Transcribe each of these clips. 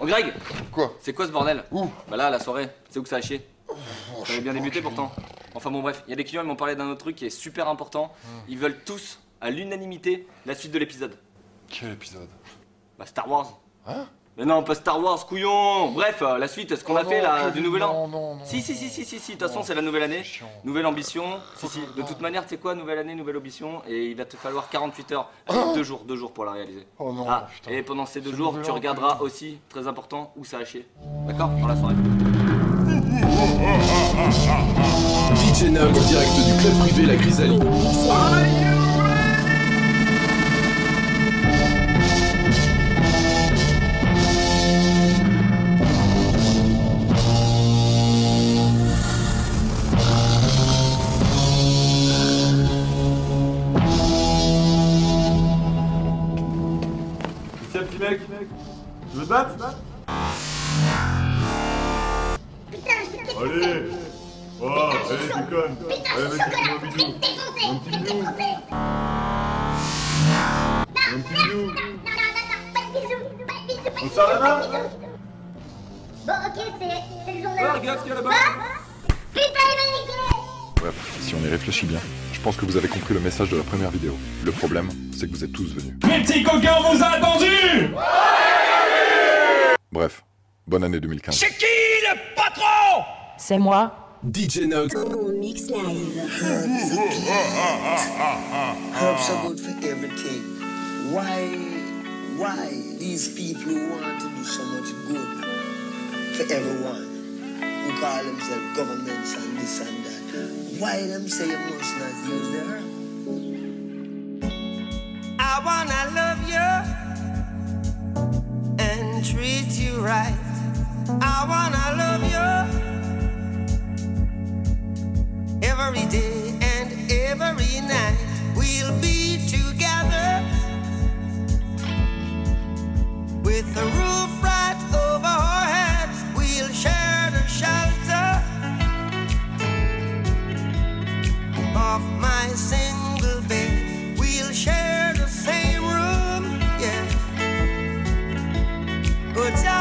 Oh Greg Quoi C'est quoi ce bordel Où Bah là, la soirée, c'est où que ça a chié Oh, Ça avait bien débuté pourtant. Enfin bon bref, il y a des clients, ils m'ont parlé d'un autre truc qui est super important. Ils veulent tous, à l'unanimité, la suite de l'épisode. Quel épisode? Bah Star Wars. Hein? Mais non, pas Star Wars, couillon Bref, euh, la suite, ce qu'on a Oh fait là, du nouvel an. Non, non, non. Si, si, si, si, si, si, de toute façon, c'est la nouvelle année. Nouvelle ambition. Si, si, de non. toute manière, tu sais quoi, nouvelle année, nouvelle ambition. Et il va te falloir 48 heures. Allez, deux jours, deux jours pour la réaliser. Oh non, Ah, putain. et pendant ces deux jours, tu regarderas aussi, très important, où ça a chié. D'accord? Dans la soirée. DJ Nug direct du club privé La Chrysalide. Tu veux te battre Allez Oh, allez, déconne. Allez, mets-toi un bidou. Un petit bidou. Un petit bidou. On se serre la main Bon, ok, c'est le journal. Oh, regarde ce qu'il y a là-bas. Putain, il m'a niqué. Bref, si on y réfléchit bien, je pense que vous avez compris le message de la première vidéo. Le problème, c'est que vous êtes tous venus. Mes petits coquins, on vous a attendu Bref, bonne année 2015. C'est moi. DJ Nug. Mix live. Herbs are good for everything. Why, why these people who want to do so much good for everyone, who call themselves governments and this and that, why them say you must not use the herb? I wanna love you treat you right. I wanna love you every day and every night. We'll be together with the roof right over our heads. We'll share the shelter of my single bed. We'll share Good job,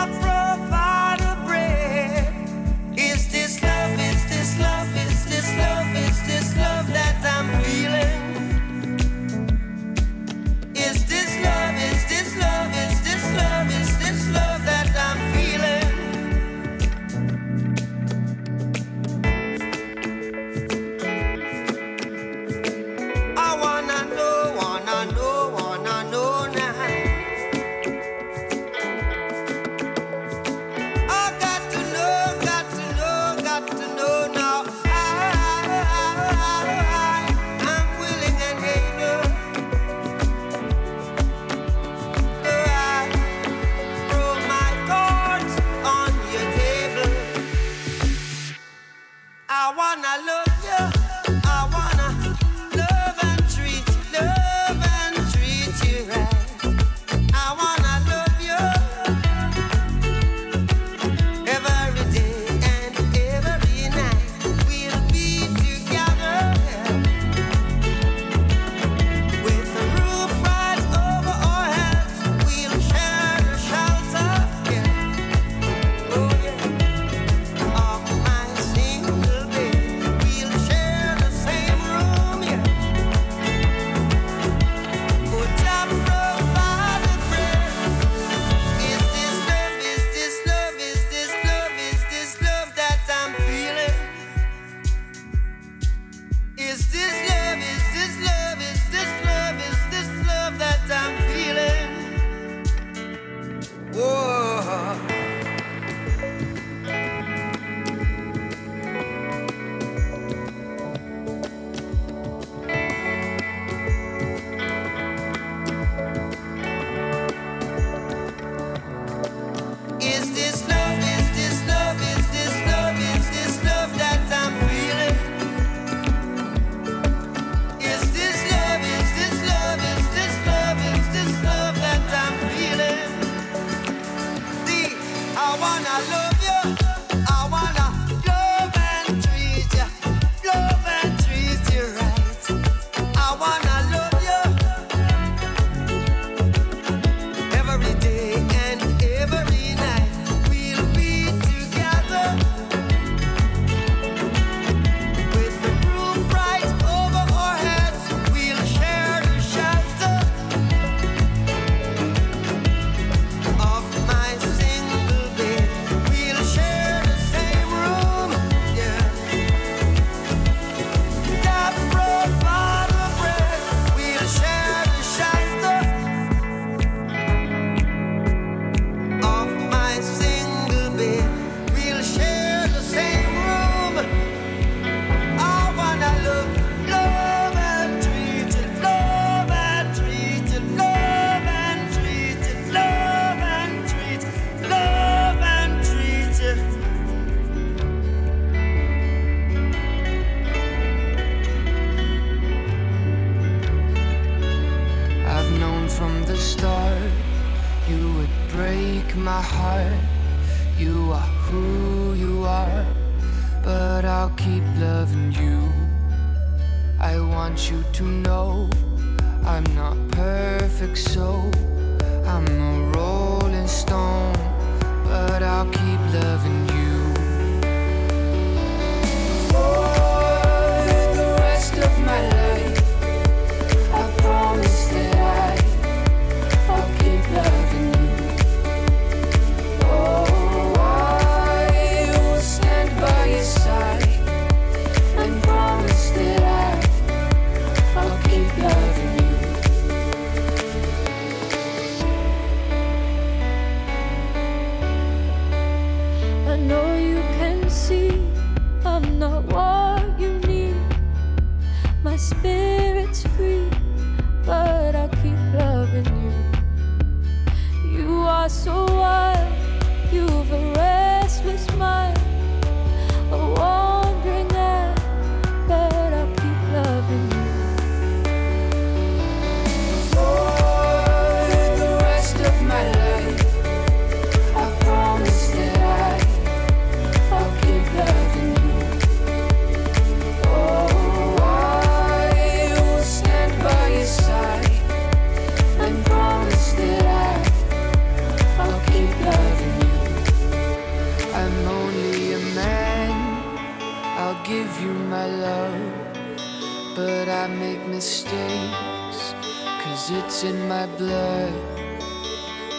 in my blood.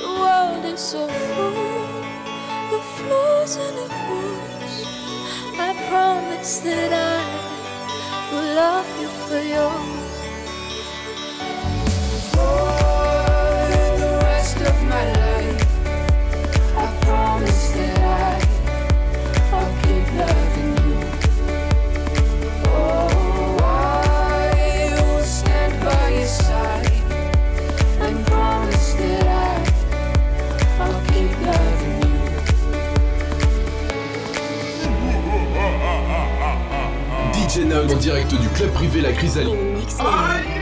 The world is so full. en direct du club privé La Chrysalide.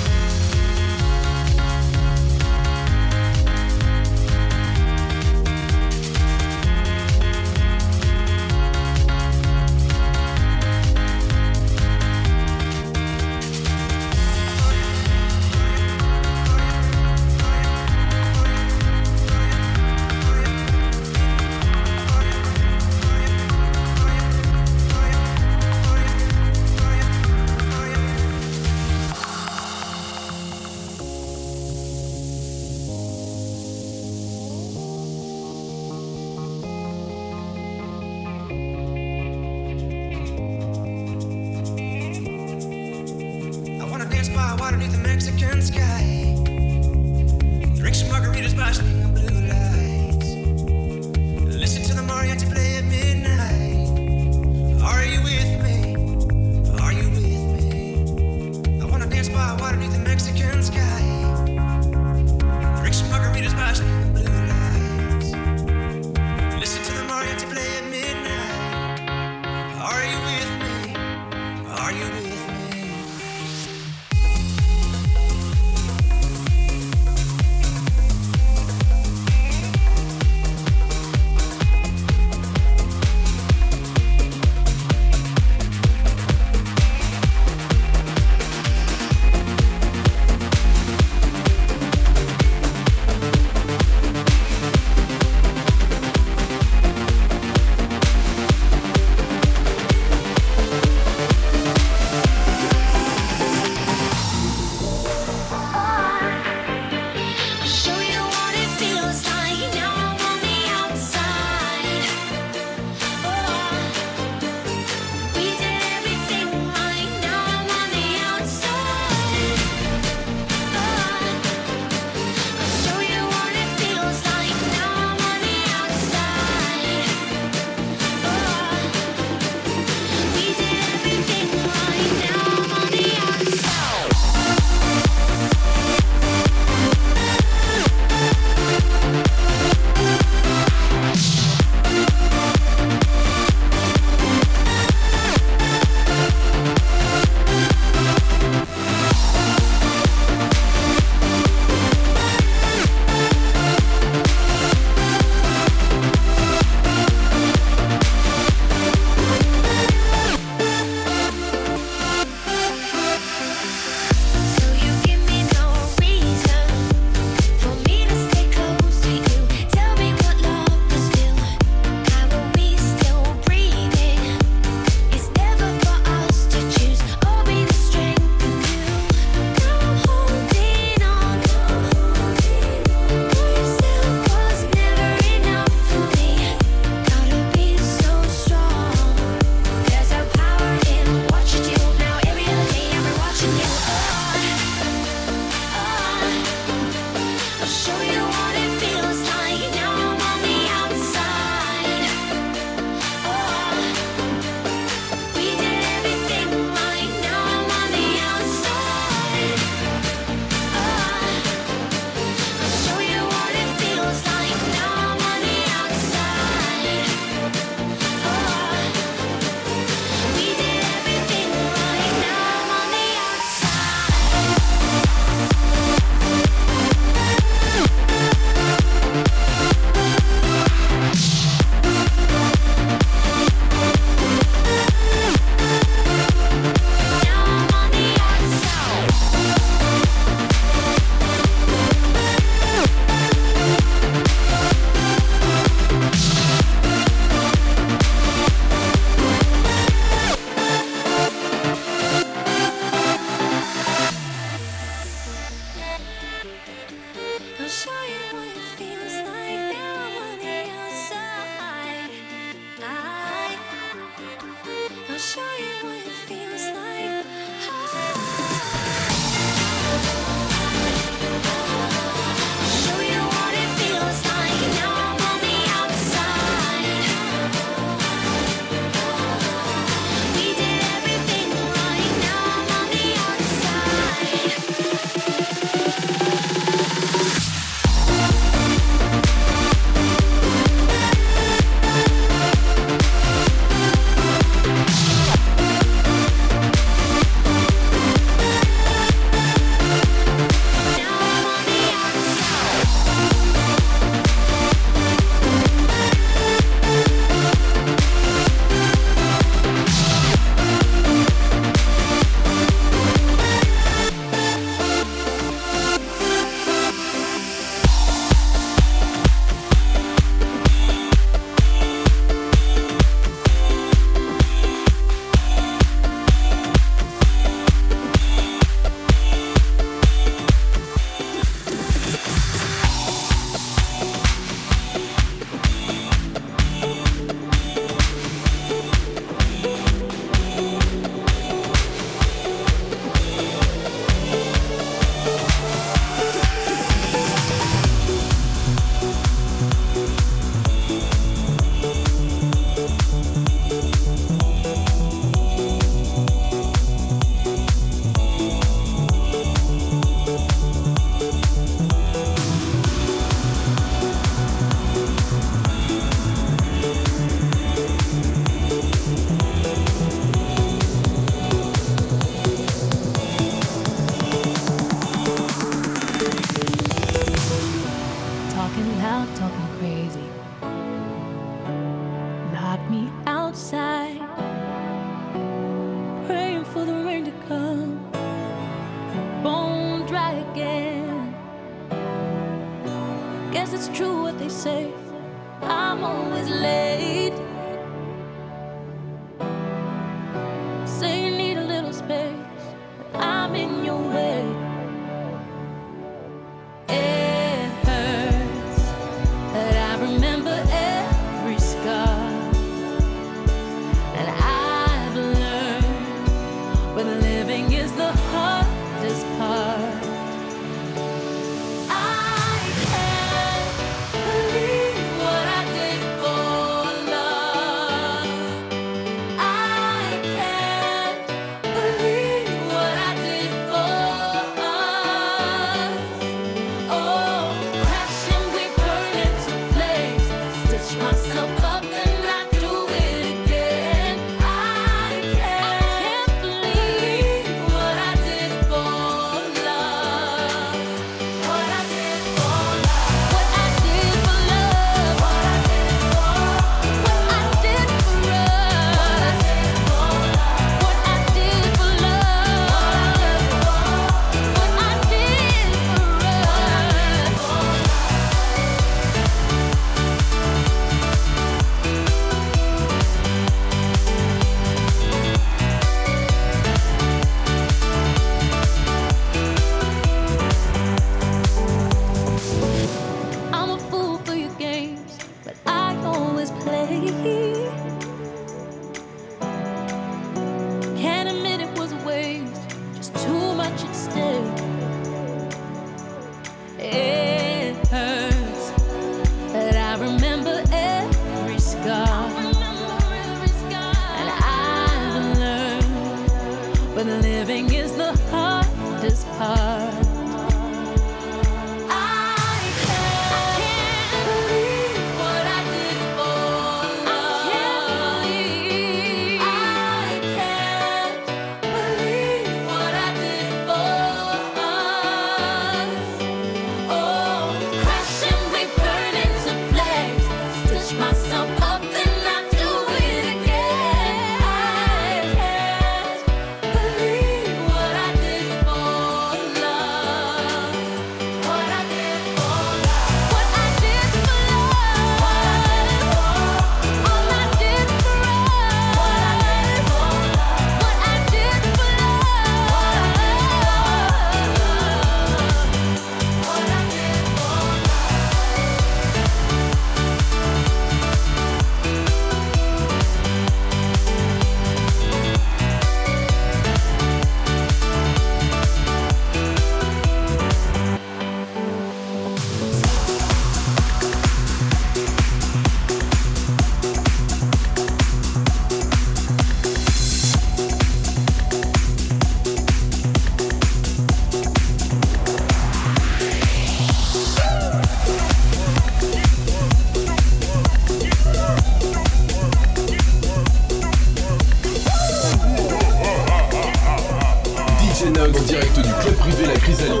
Privé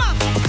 Come on.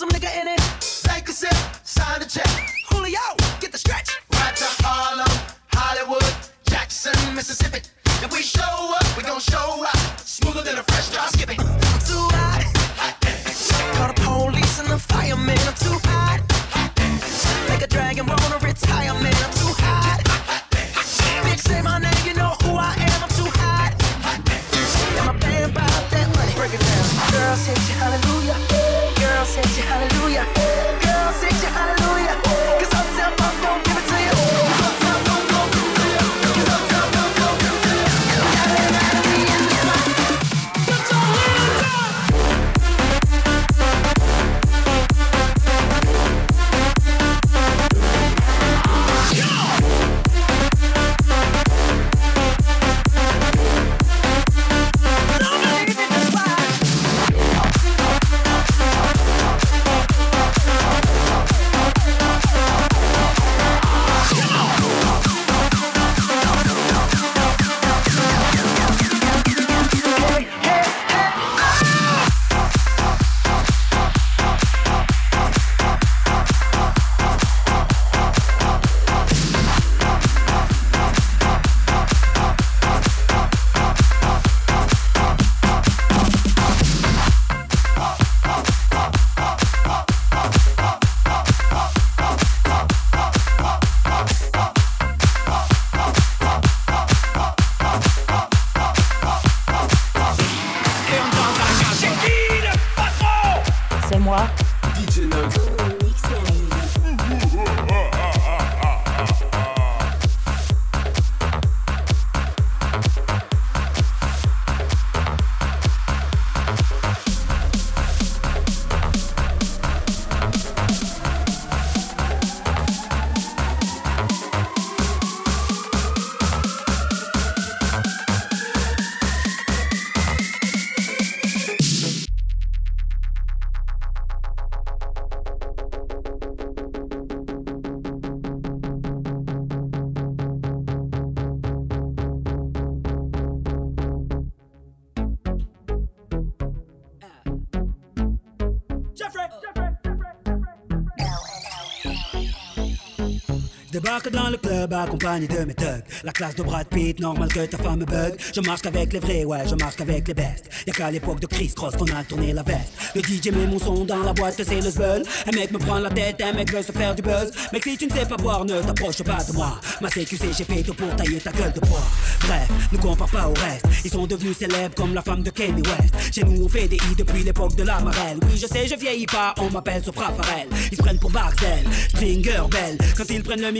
Some nigga in it. Take a sip, Je débarque dans le club accompagné de mes thugs. La classe de Brad Pitt, normal que ta femme me bug. Je marche avec les vrais, ouais, je marche avec les bestes. Y'a qu'à l'époque de Chris Cross qu'on a tourné la veste. Le DJ met mon son dans la boîte, c'est le zbeul. Un mec me prend la tête, un mec veut se faire du buzz. Mec, si tu ne sais pas boire, ne t'approche pas de moi. Ma CQC, j'ai péto pour tailler ta gueule de bois. Bref, ne compare pas au reste. Ils sont devenus célèbres comme la femme de Kanye West. Chez nous, on fait des i depuis l'époque de la marelle. Oui, je sais, je vieillis pas, on m'appelle Sopra Farel. Ils se prennent pour Barcel, Stringer Bell. Quand ils prennent le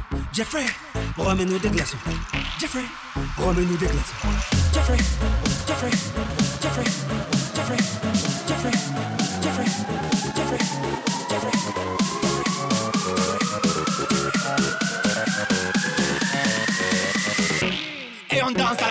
Jeffrey, remets-nous des glaçons. Jeffrey, remets-nous des glaçons. Jeffrey, Jeffrey, Jeffrey, Jeffrey, Jeffrey, Jeffrey, Jeffrey, Jeffrey. Et on danse à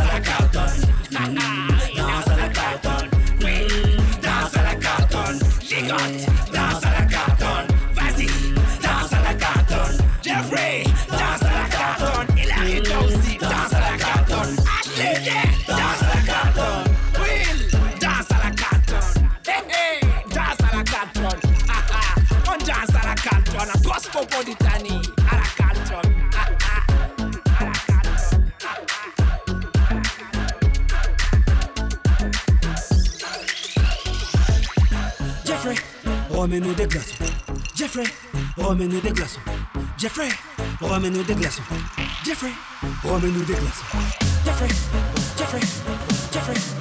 des glaçons. Jeffrey, remets-nous des glaçons. Jeffrey, remets-nous des glaçons. Jeffrey, remets-nous des glaçons. Jeffrey, Jeffrey, Jeffrey, Jeffrey,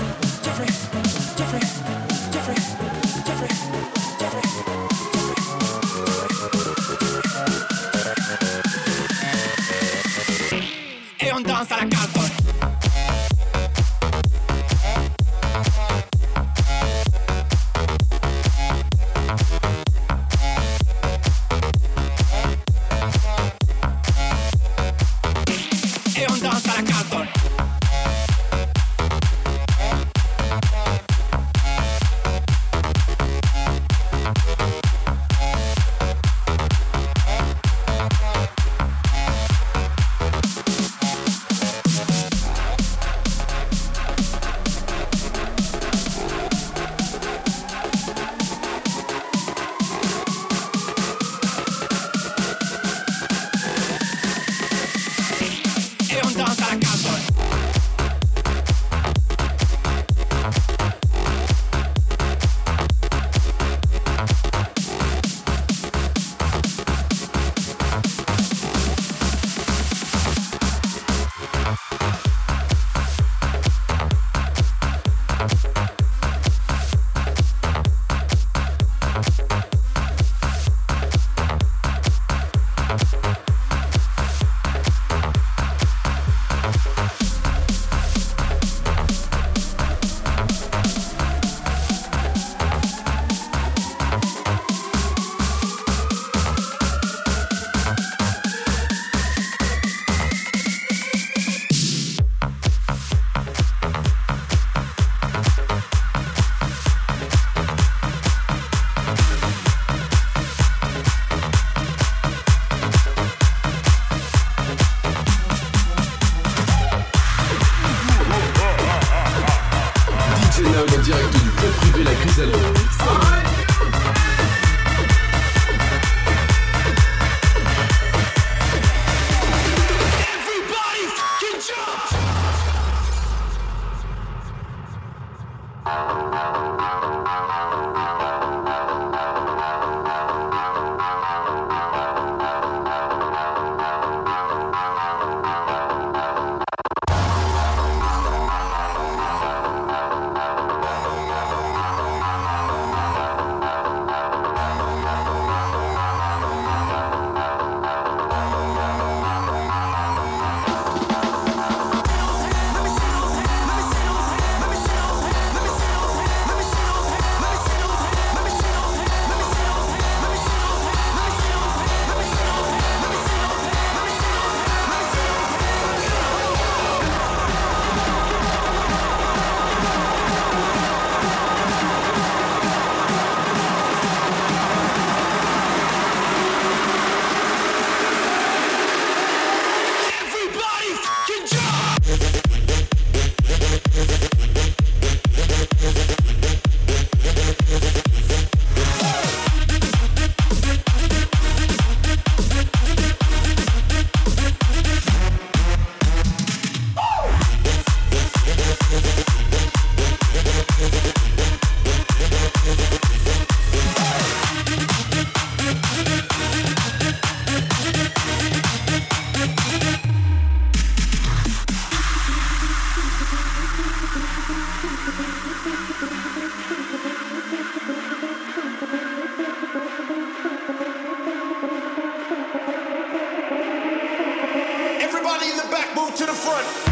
to the front.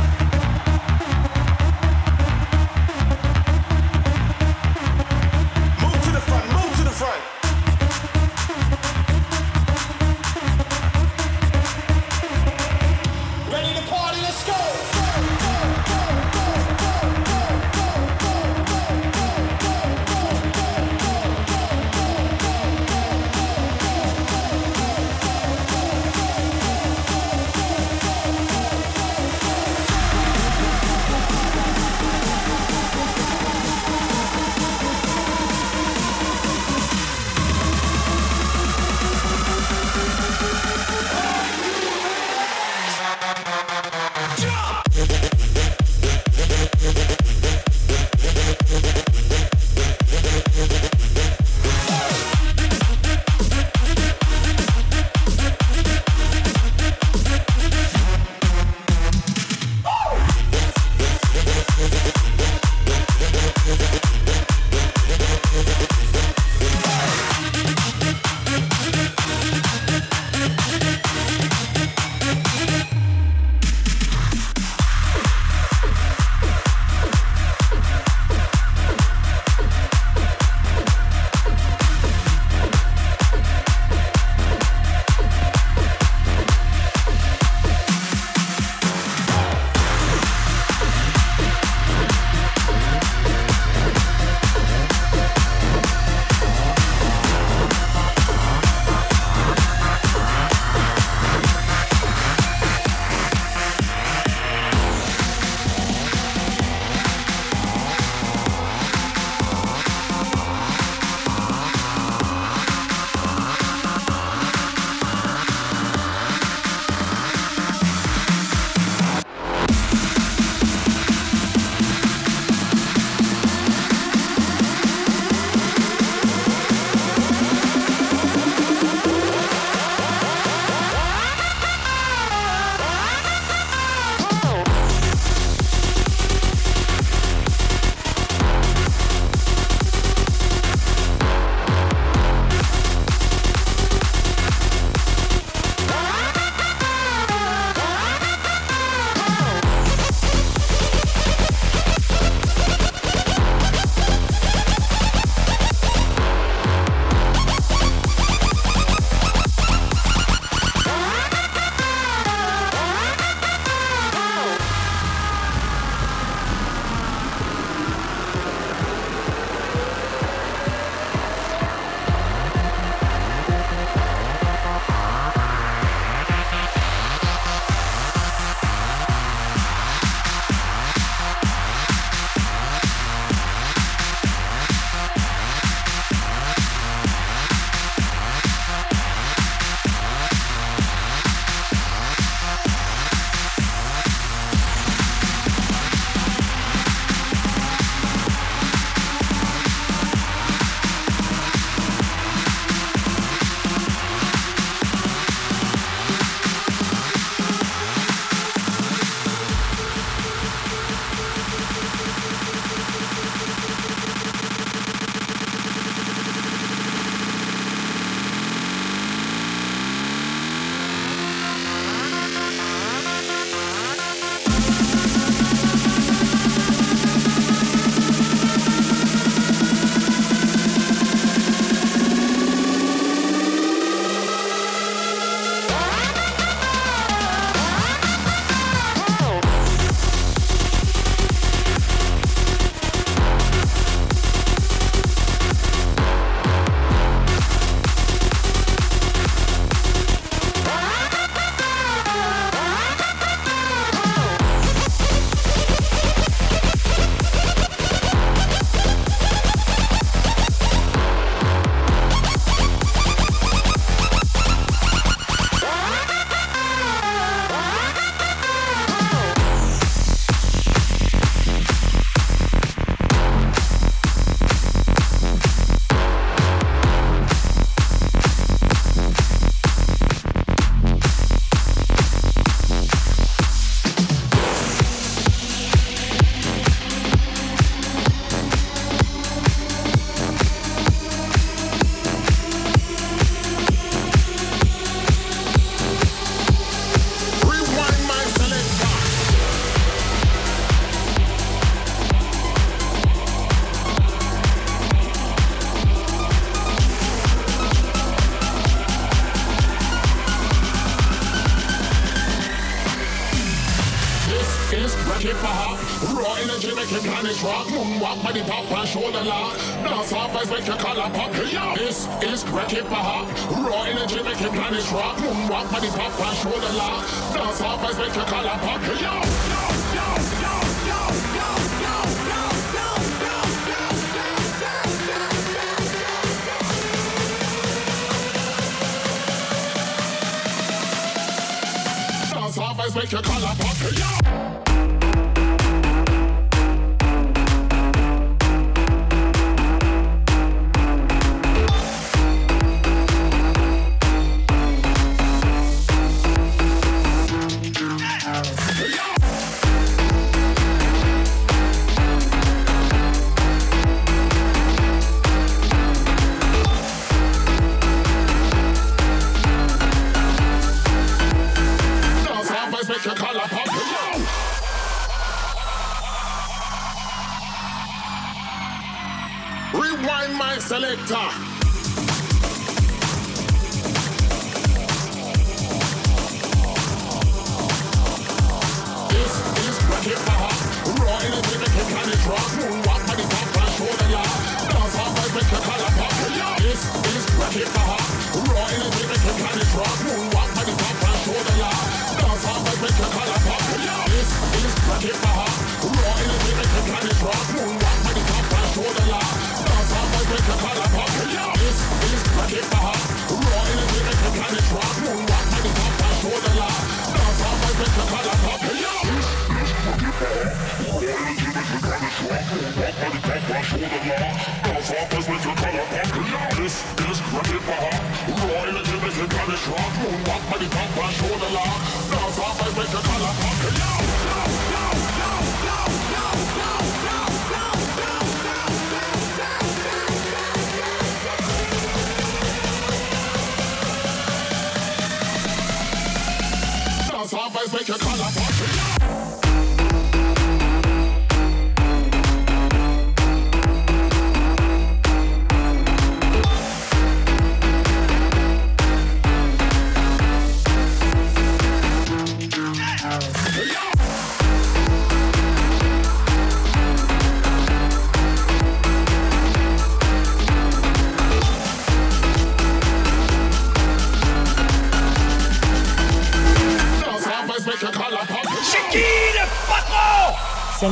vibes make your collar pop.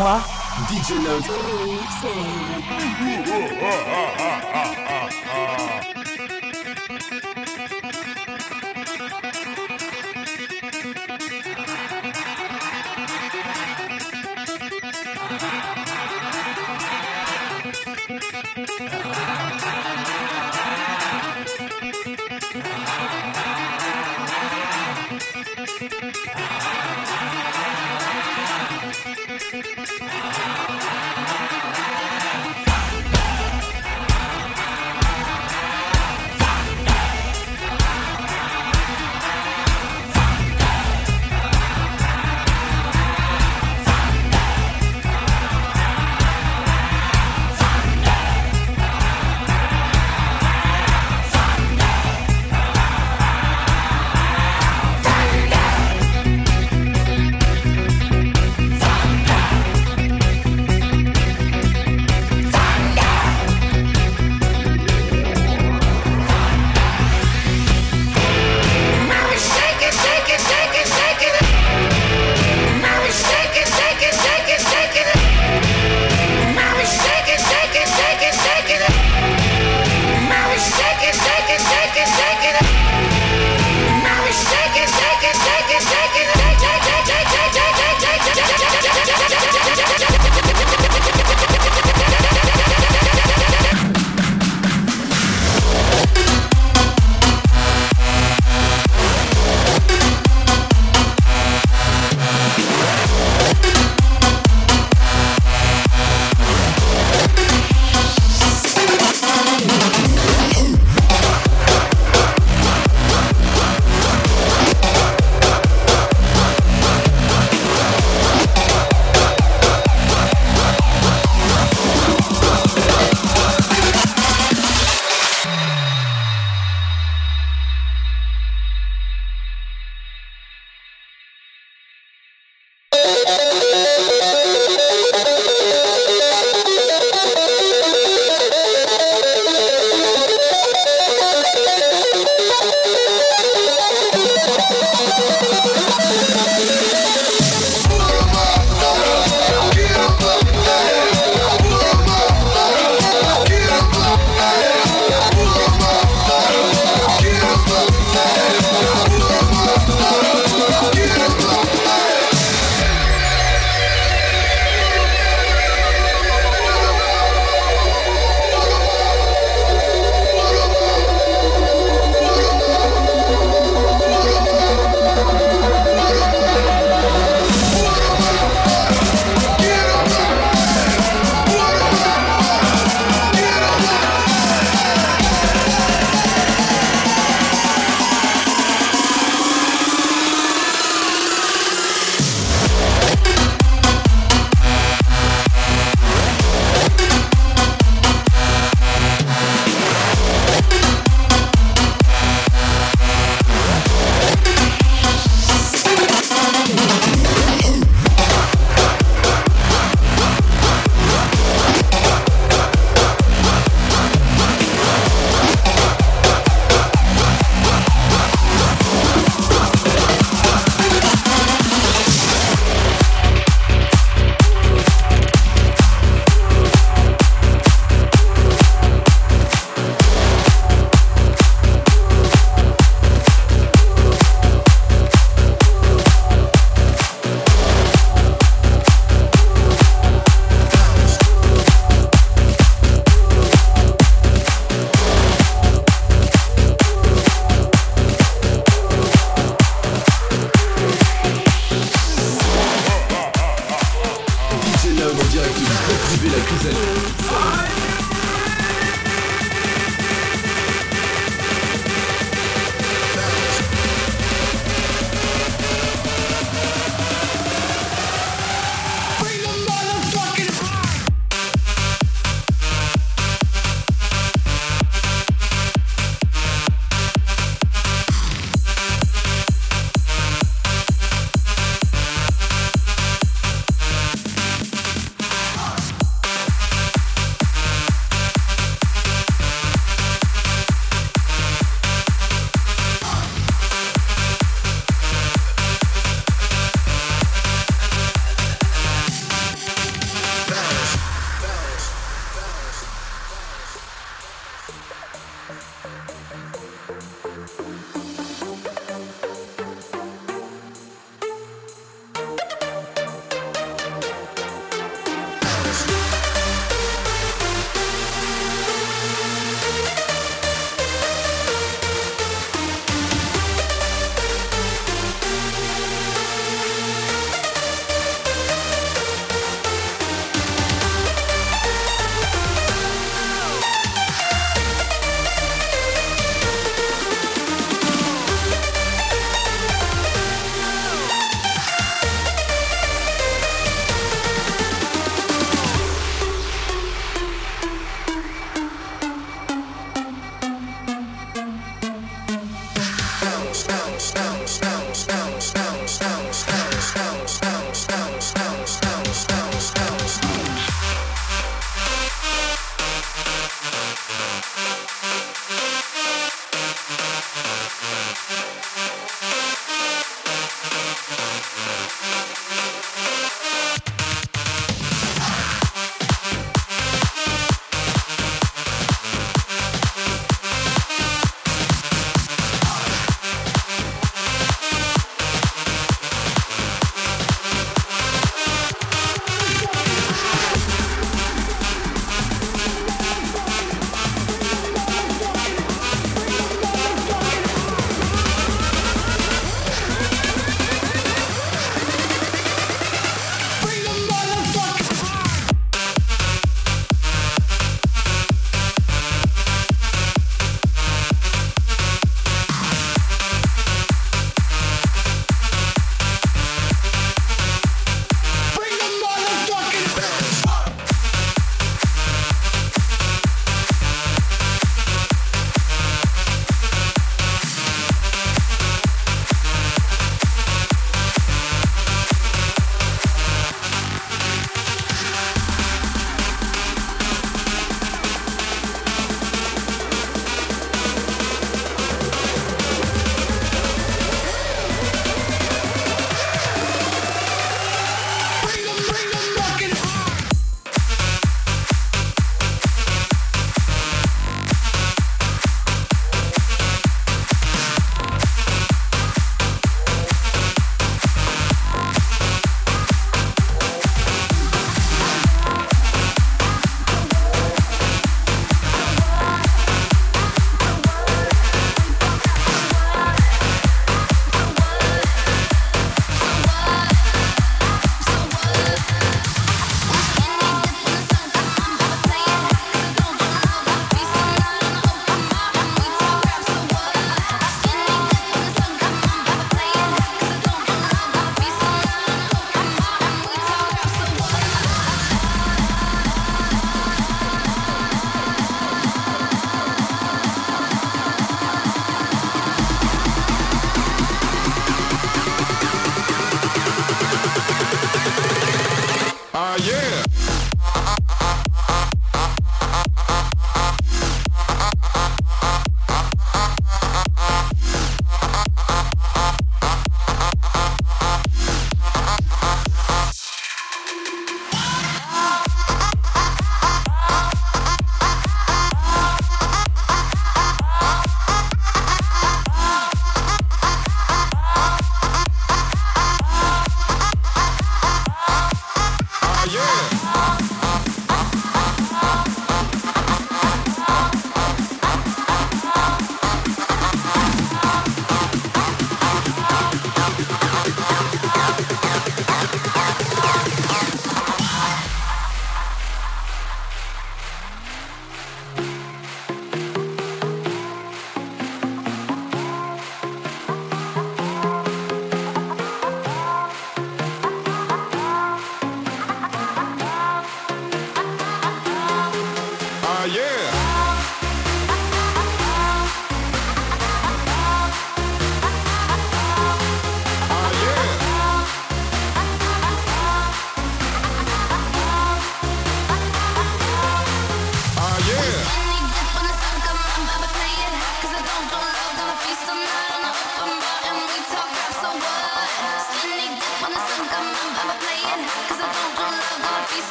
Moi. DJ Note.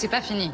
C'est pas fini.